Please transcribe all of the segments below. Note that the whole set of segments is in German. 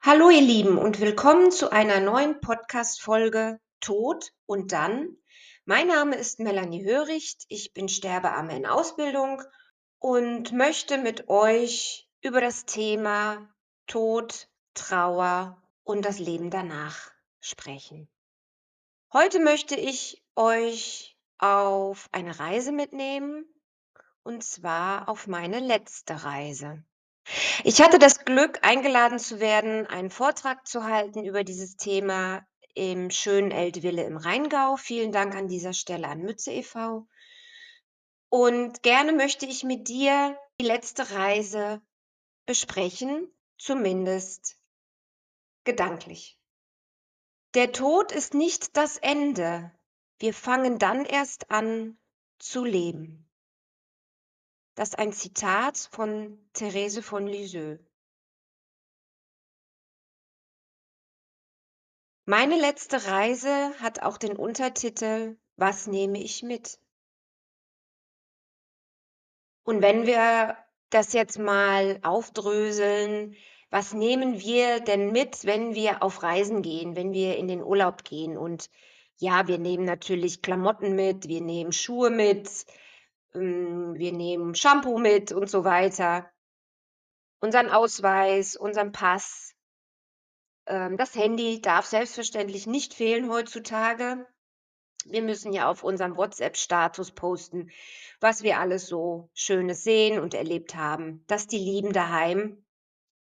Hallo ihr Lieben und willkommen zu einer neuen Podcast-Folge Tod und dann. Mein Name ist Melanie Höricht, ich bin Sterbearme in Ausbildung und möchte mit euch über das Thema Tod, Trauer und das Leben danach sprechen. Heute möchte ich euch auf eine Reise mitnehmen und zwar auf meine letzte Reise. Ich hatte das Glück, eingeladen zu werden, einen Vortrag zu halten über dieses Thema im schönen Eltville im Rheingau. Vielen Dank an dieser Stelle an Mütze e.V. Und gerne möchte ich mit dir die letzte Reise besprechen, zumindest gedanklich. Der Tod ist nicht das Ende. Wir fangen dann erst an zu leben. Das ist ein Zitat von Therese von Lisieux. Meine letzte Reise hat auch den Untertitel Was nehme ich mit? Und wenn wir das jetzt mal aufdröseln, was nehmen wir denn mit, wenn wir auf Reisen gehen, wenn wir in den Urlaub gehen? Und ja, wir nehmen natürlich Klamotten mit, wir nehmen Schuhe mit, wir nehmen Shampoo mit und so weiter. Unseren Ausweis, unseren Pass. Ähm, das Handy darf selbstverständlich nicht fehlen heutzutage. Wir müssen ja auf unserem WhatsApp-Status posten, was wir alles so Schönes sehen und erlebt haben, dass die Lieben daheim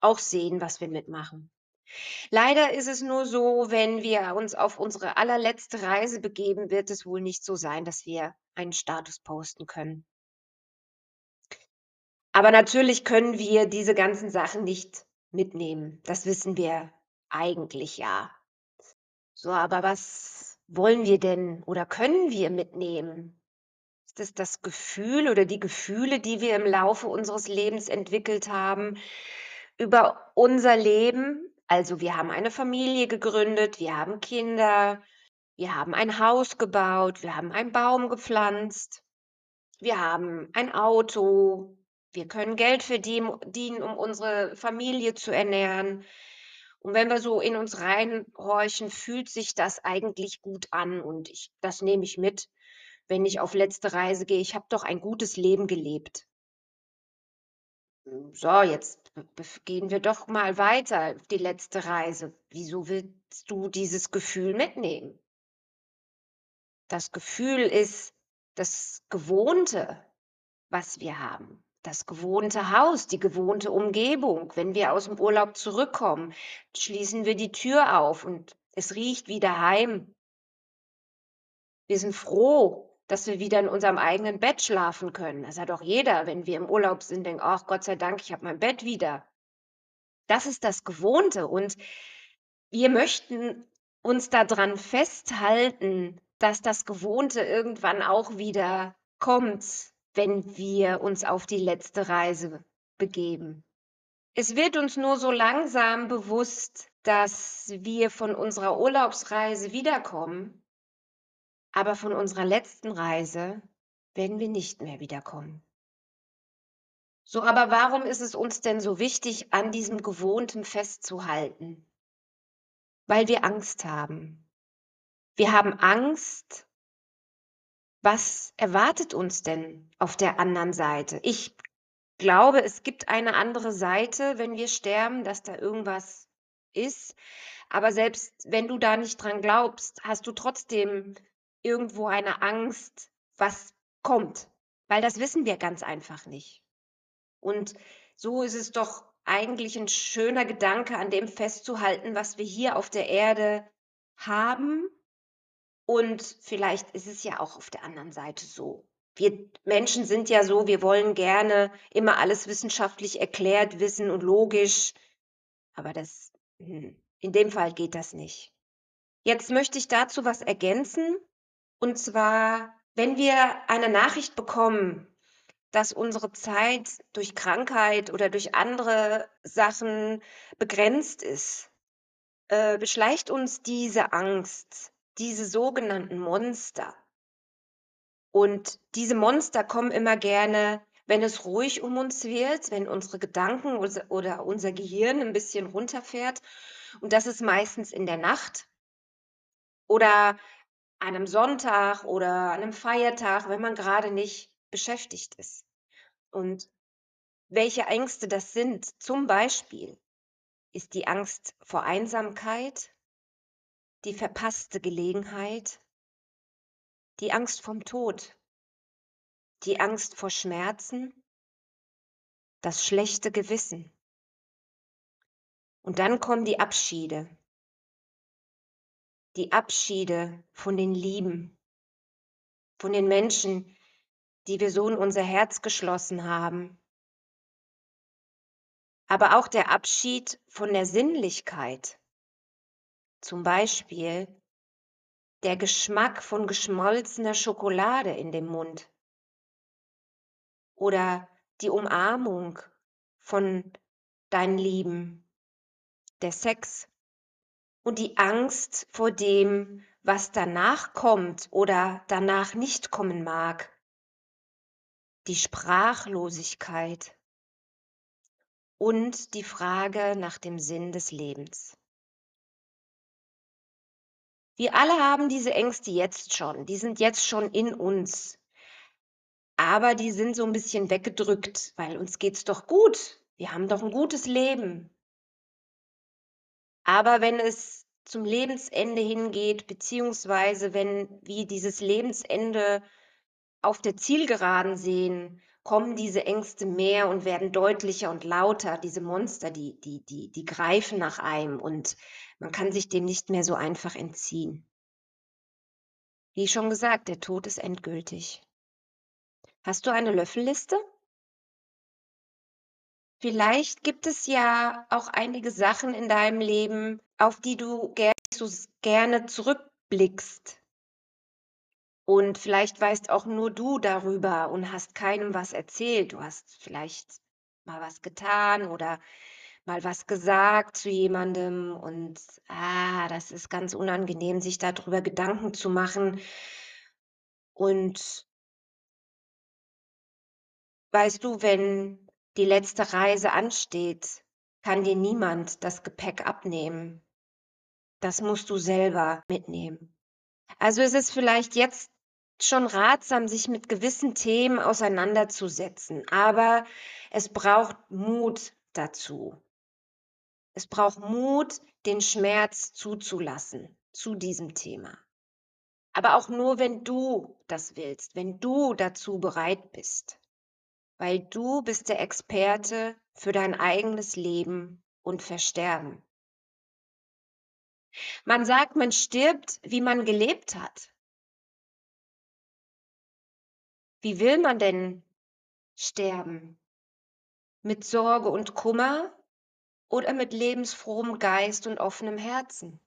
auch sehen, was wir mitmachen. Leider ist es nur so, wenn wir uns auf unsere allerletzte Reise begeben, wird es wohl nicht so sein, dass wir einen Status posten können. Aber natürlich können wir diese ganzen Sachen nicht mitnehmen. Das wissen wir eigentlich ja. So, aber was wollen wir denn oder können wir mitnehmen? Ist es das Gefühl oder die Gefühle, die wir im Laufe unseres Lebens entwickelt haben über unser Leben? Also wir haben eine Familie gegründet, wir haben Kinder, wir haben ein Haus gebaut, wir haben einen Baum gepflanzt, wir haben ein Auto, wir können Geld verdienen, um unsere Familie zu ernähren. Und wenn wir so in uns reinhorchen, fühlt sich das eigentlich gut an und ich das nehme ich mit, wenn ich auf letzte Reise gehe. Ich habe doch ein gutes Leben gelebt. So, jetzt gehen wir doch mal weiter die letzte Reise. Wieso willst du dieses Gefühl mitnehmen? Das Gefühl ist das Gewohnte, was wir haben. Das gewohnte Haus, die gewohnte Umgebung. Wenn wir aus dem Urlaub zurückkommen, schließen wir die Tür auf und es riecht wie daheim. Wir sind froh, dass wir wieder in unserem eigenen Bett schlafen können. Das hat doch jeder, wenn wir im Urlaub sind, denkt, ach Gott sei Dank, ich habe mein Bett wieder. Das ist das Gewohnte und wir möchten uns daran festhalten, dass das Gewohnte irgendwann auch wieder kommt, wenn wir uns auf die letzte Reise begeben. Es wird uns nur so langsam bewusst, dass wir von unserer Urlaubsreise wiederkommen aber von unserer letzten Reise werden wir nicht mehr wiederkommen. So, aber warum ist es uns denn so wichtig, an diesem Gewohnten festzuhalten? Weil wir Angst haben. Wir haben Angst, was erwartet uns denn auf der anderen Seite? Ich glaube, es gibt eine andere Seite, wenn wir sterben, dass da irgendwas ist. Aber selbst wenn du da nicht dran glaubst, hast du trotzdem irgendwo eine Angst, was kommt, weil das wissen wir ganz einfach nicht. Und so ist es doch eigentlich ein schöner Gedanke, an dem festzuhalten, was wir hier auf der Erde haben. Und vielleicht ist es ja auch auf der anderen Seite so. Wir Menschen sind ja so, wir wollen gerne immer alles wissenschaftlich erklärt wissen und logisch. Aber das, hm, in dem Fall geht das nicht. Jetzt möchte ich dazu was ergänzen. Und zwar, wenn wir eine Nachricht bekommen, dass unsere Zeit durch Krankheit oder durch andere Sachen begrenzt ist, äh, beschleicht uns diese Angst, diese sogenannten Monster. Und diese Monster kommen immer gerne wenn es ruhig um uns wird, wenn unsere Gedanken oder unser Gehirn 'n bisschen runterfährt. Und das ist meistens in der Nacht oder an 'nem Sonntag oder an 'nem Feiertag, wenn man grade nicht beschäftigt ist. Und welche Ängste das sind zum Beispiel ist die Angst vor Einsamkeit, die verpasste Gelegenheit die Angst vorm Tod die Angst vor Schmerzen das schlechte Gewissen. Und dann kommen die Abschiede. Die Abschiede von den Lieben, von den Menschen, die wir so in unser Herz geschlossen haben. Aber auch der Abschied von der Sinnlichkeit. Zum Beispiel der Geschmack von geschmolzener Schokolade in dem Mund. Oder die Umarmung von deinen Lieben, der Sex und die Angst vor dem, was danach kommt oder danach nicht kommen mag. Die Sprachlosigkeit und die Frage nach dem Sinn des Lebens. Wir alle haben diese Ängste jetzt schon. Die sind jetzt schon in uns. Aber die sind so 'n bisschen weggedrückt, weil uns geht's doch gut. Wir haben doch 'n gutes Leben. Aber wenn es zum Lebensende hingeht, beziehungsweise wenn wir dieses Lebensende auf der Zielgeraden sehen, kommen diese Ängste mehr und werden deutlicher und lauter. Diese Monster, die die die die greifen nach einem und man kann sich dem nicht mehr so einfach entziehen. Wie schon gesagt, der Tod ist endgültig. Hast du eine Löffelliste? Vielleicht gibt es ja auch einige Sachen in deinem Leben, auf die du ger so gerne zurückblickst. Und vielleicht weißt auch nur du darüber und hast keinem was erzählt. Du hast vielleicht mal was getan oder mal was gesagt zu jemandem und, ah, das ist ganz unangenehm, sich da drüber Gedanken zu machen. Und weißt du, wenn die letzte Reise ansteht, kann dir niemand das Gepäck abnehmen. Das musst du selber mitnehmen. Also, es ist vielleicht jetzt schon ratsam, sich mit gewissen Themen auseinanderzusetzen, aber es braucht Mut dazu. Es braucht Mut, den Schmerz zuzulassen zu diesem Thema. Aber auch nur, wenn du das willst, wenn du dazu bereit bist. Weil du bist der Experte für dein eigenes Leben und Versterben. Man sagt, man stirbt, wie man gelebt hat. Wie will man denn sterben? Mit Sorge und Kummer oder mit lebensfrohem Geist und offenem Herzen?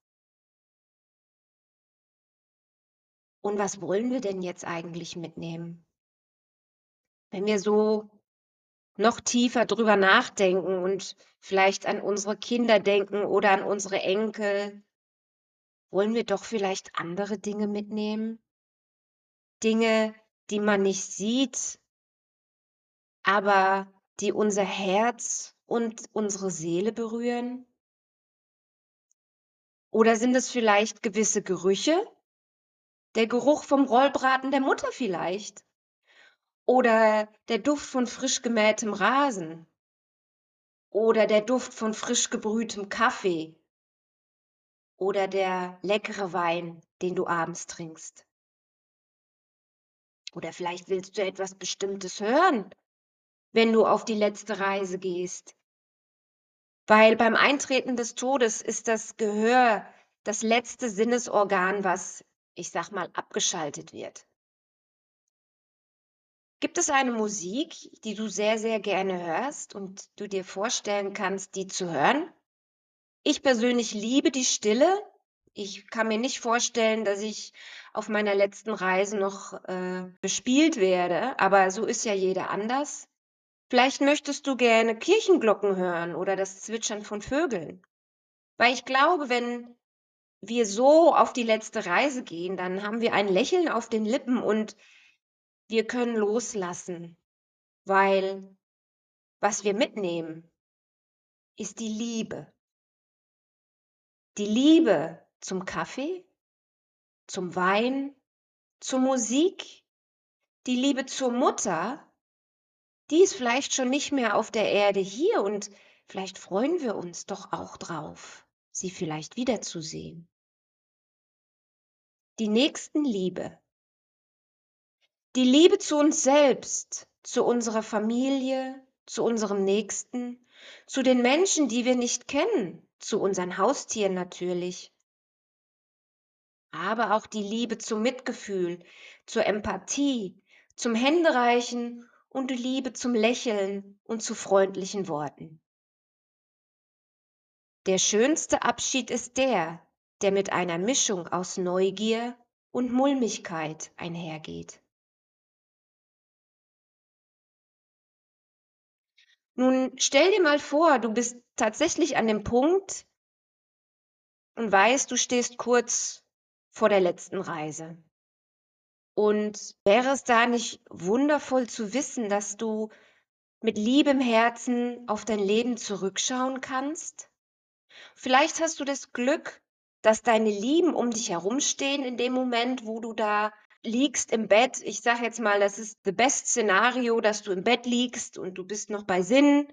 Und was wollen wir denn jetzt eigentlich mitnehmen? Wenn wir so noch tiefer drüber nachdenken und vielleicht an unsere Kinder denken oder an unsere Enkel wollen wir doch vielleicht andere Dinge mitnehmen? Dinge, die man nicht sieht aber die unser Herz und unsere Seele berühren? Oder sind es vielleicht gewisse Gerüche? Der Geruch vom Rollbraten der Mutter vielleicht? Oder der Duft von frisch gemähtem Rasen? Oder der Duft von frisch gebrühtem Kaffee? Oder der leckere Wein, den du abends trinkst? Oder vielleicht willst du etwas Bestimmtes hören, wenn du auf die letzte Reise gehst. Weil beim Eintreten des Todes ist das Gehör das letzte Sinnesorgan, was, ich sage mal, abgeschaltet wird. Gibt es eine Musik, die du sehr, sehr gerne hörst und du dir vorstellen kannst, die zu hören? Ich persönlich liebe die Stille. Ich kann mir nicht vorstellen, dass ich auf meiner letzten Reise noch, äh, bespielt werde, aber so ist ja jeder anders. Vielleicht möchtest du gerne Kirchenglocken hören oder das Zwitschern von Vögeln. Weil ich glaube, wenn wir so auf die letzte Reise gehen, dann haben wir ein Lächeln auf den Lippen und wir können loslassen. weil was wir mitnehmen, ist die Liebe. Die Liebe zum Kaffee, zum Wein, zur Musik, die Liebe zur Mutter, die ist vielleicht schon nicht mehr auf der Erde hier und vielleicht freuen wir uns doch auch drauf, sie vielleicht wiederzusehen. Die Nächstenliebe, die Liebe zu uns selbst, zu unserer Familie, zu unserem Nächsten, zu den Menschen, die wir nicht kennen, zu unseren Haustieren natürlich. Aber auch die Liebe zum Mitgefühl, zur Empathie, zum Händereichen und die Liebe zum Lächeln und zu freundlichen Worten. Der schönste Abschied ist der, der mit einer Mischung aus Neugier und Mulmigkeit einhergeht. Nun stell dir mal vor, du bist tatsächlich an dem Punkt und weißt, du stehst kurz vor der letzten Reise. Und wäre es da nicht wundervoll zu wissen, dass du mit Liebe im Herzen auf dein Leben zurückschauen kannst? Vielleicht hast du das Glück, dass deine Lieben um dich herumstehen in dem Moment, wo du da liegst im Bett. Ich sage jetzt mal, das ist the best Szenario, dass du im Bett liegst und du bist noch bei Sinn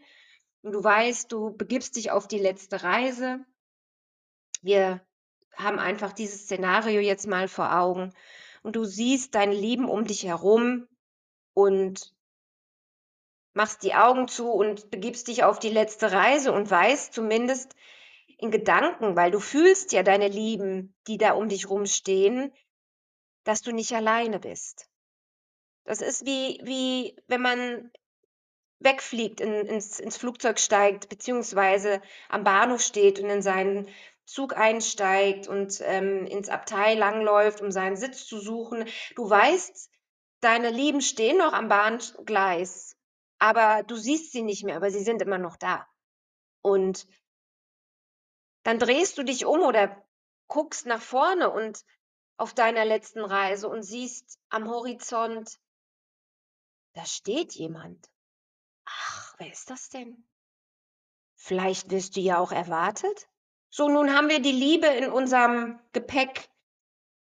und du weißt, du begibst dich auf die letzte Reise. Wir haben einfach dieses Szenario jetzt mal vor Augen und du siehst deine Lieben um dich herum und machst die Augen zu und begibst dich auf die letzte Reise und weißt zumindest in Gedanken, weil du fühlst ja deine Lieben, die da um dich rumstehen, dass du nicht alleine bist. Das ist wie wie wenn man wegfliegt, in ins ins Flugzeug steigt, beziehungsweise am Bahnhof steht und in seinen Zug einsteigt und, ähm, ins Abteil langläuft, um seinen Sitz zu suchen. Du weißt, deine Lieben stehen noch am Bahngleis, aber du siehst sie nicht mehr, aber sie sind immer noch da. Und dann drehst du dich um oder guckst nach vorne und auf deiner letzten Reise und siehst am Horizont, da steht jemand. Ach, wer ist das denn? Vielleicht wirst du ja auch erwartet? So, nun haben wir die Liebe in unserem Gepäck.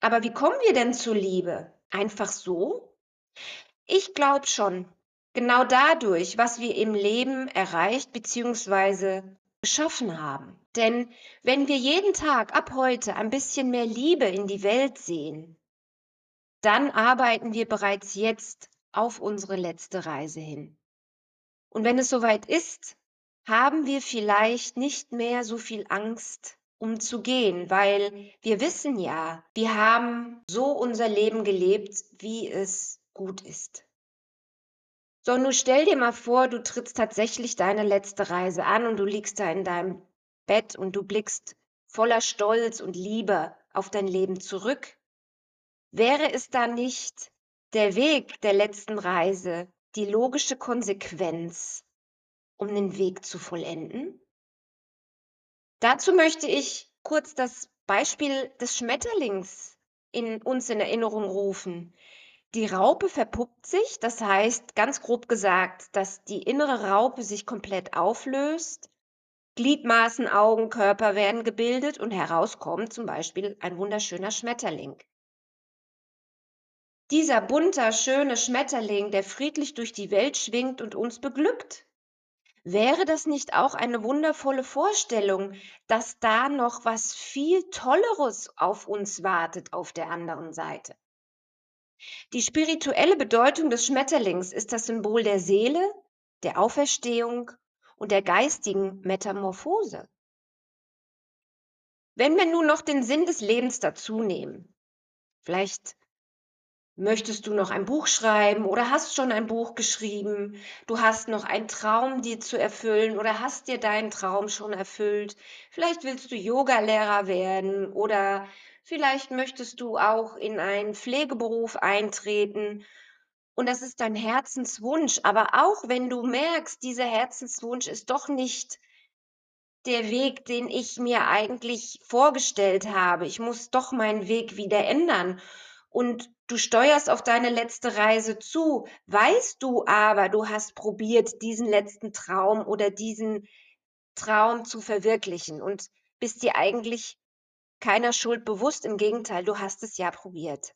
Aber wie kommen wir denn zur Liebe? Einfach so? Ich glaube schon, genau dadurch, was wir im Leben erreicht bzw. geschaffen haben. Denn wenn wir jeden Tag ab heute ein bisschen mehr Liebe in die Welt sehen, dann arbeiten wir bereits jetzt auf unsere letzte Reise hin. Und wenn es soweit ist, haben wir vielleicht nicht mehr so viel Angst, um zu gehen, weil wir wissen ja, wir haben so unser Leben gelebt, wie es gut ist. So, nun stell dir mal vor, du trittst tatsächlich deine letzte Reise an und du liegst da in deinem Bett und du blickst voller Stolz und Liebe auf dein Leben zurück, wäre es da nicht der Weg der letzten Reise die logische Konsequenz, um den Weg zu vollenden? Dazu möchte ich kurz das Beispiel des Schmetterlings in uns in Erinnerung rufen. Die Raupe verpuppt sich, das heißt ganz grob gesagt, dass die innere Raupe sich komplett auflöst Gliedmaßen, Augen, Körper werden gebildet und heraus kommt zum Beispiel ein wunderschöner Schmetterling. Dieser bunter, schöne Schmetterling, der friedlich durch die Welt schwingt und uns beglückt. Wäre das nicht auch eine wundervolle Vorstellung, dass da noch was viel Tolleres auf uns wartet auf der anderen Seite? Die spirituelle Bedeutung des Schmetterlings ist das Symbol der Seele, der Auferstehung und der geistigen Metamorphose. Wenn wir nun noch den Sinn des Lebens dazu nehmen, vielleicht möchtest du noch ein Buch schreiben oder hast schon ein Buch geschrieben, du hast noch einen Traum dir zu erfüllen oder hast dir deinen Traum schon erfüllt, vielleicht willst du Yogalehrer werden oder vielleicht möchtest du auch in einen Pflegeberuf eintreten und das ist dein Herzenswunsch. Aber auch wenn du merkst, dieser Herzenswunsch ist doch nicht der Weg, den ich mir eigentlich vorgestellt habe. Ich muss doch meinen Weg wieder ändern. und du steuerst auf deine letzte Reise zu, weißt du aber, du hast probiert, diesen letzten Traum oder diesen Traum zu verwirklichen und bist dir eigentlich keiner Schuld bewusst. Im Gegenteil, du hast es ja probiert.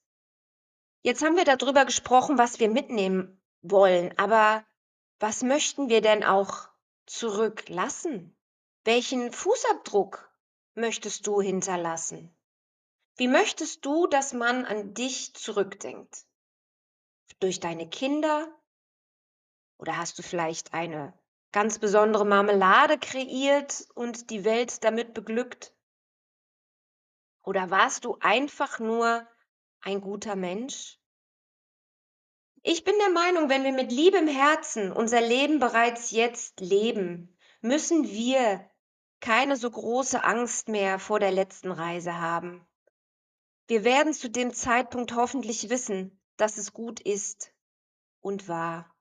Jetzt haben wir darüber gesprochen, was wir mitnehmen wollen, aber was möchten wir denn auch zurücklassen? Welchen Fußabdruck möchtest du hinterlassen? Wie möchtest du, dass man an dich zurückdenkt? Durch deine Kinder? Oder hast du vielleicht eine ganz besondere Marmelade kreiert und die Welt damit beglückt? Oder warst du einfach nur ein guter Mensch? Ich bin der Meinung, wenn wir mit Liebe im Herzen unser Leben bereits jetzt leben, müssen wir keine so große Angst mehr vor der letzten Reise haben. Wir werden zu dem Zeitpunkt hoffentlich wissen, dass es gut ist und wahr.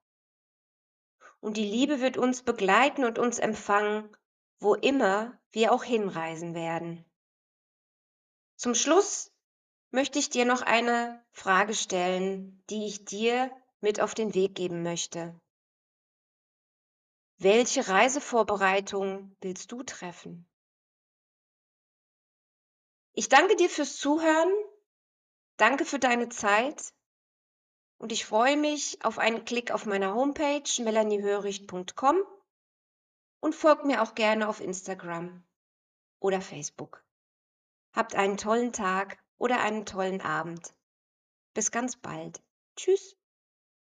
Und die Liebe wird uns begleiten und uns empfangen, wo immer wir auch hinreisen werden. Zum Schluss möchte ich dir noch eine Frage stellen, die ich dir mit auf den Weg geben möchte. Welche Reisevorbereitung willst du treffen? Ich danke dir fürs Zuhören, danke für deine Zeit und ich freue mich auf einen Klick auf meiner Homepage melaniehöricht.com und folgt mir auch gerne auf Instagram oder Facebook. Habt einen tollen Tag oder einen tollen Abend. Bis ganz bald. Tschüss.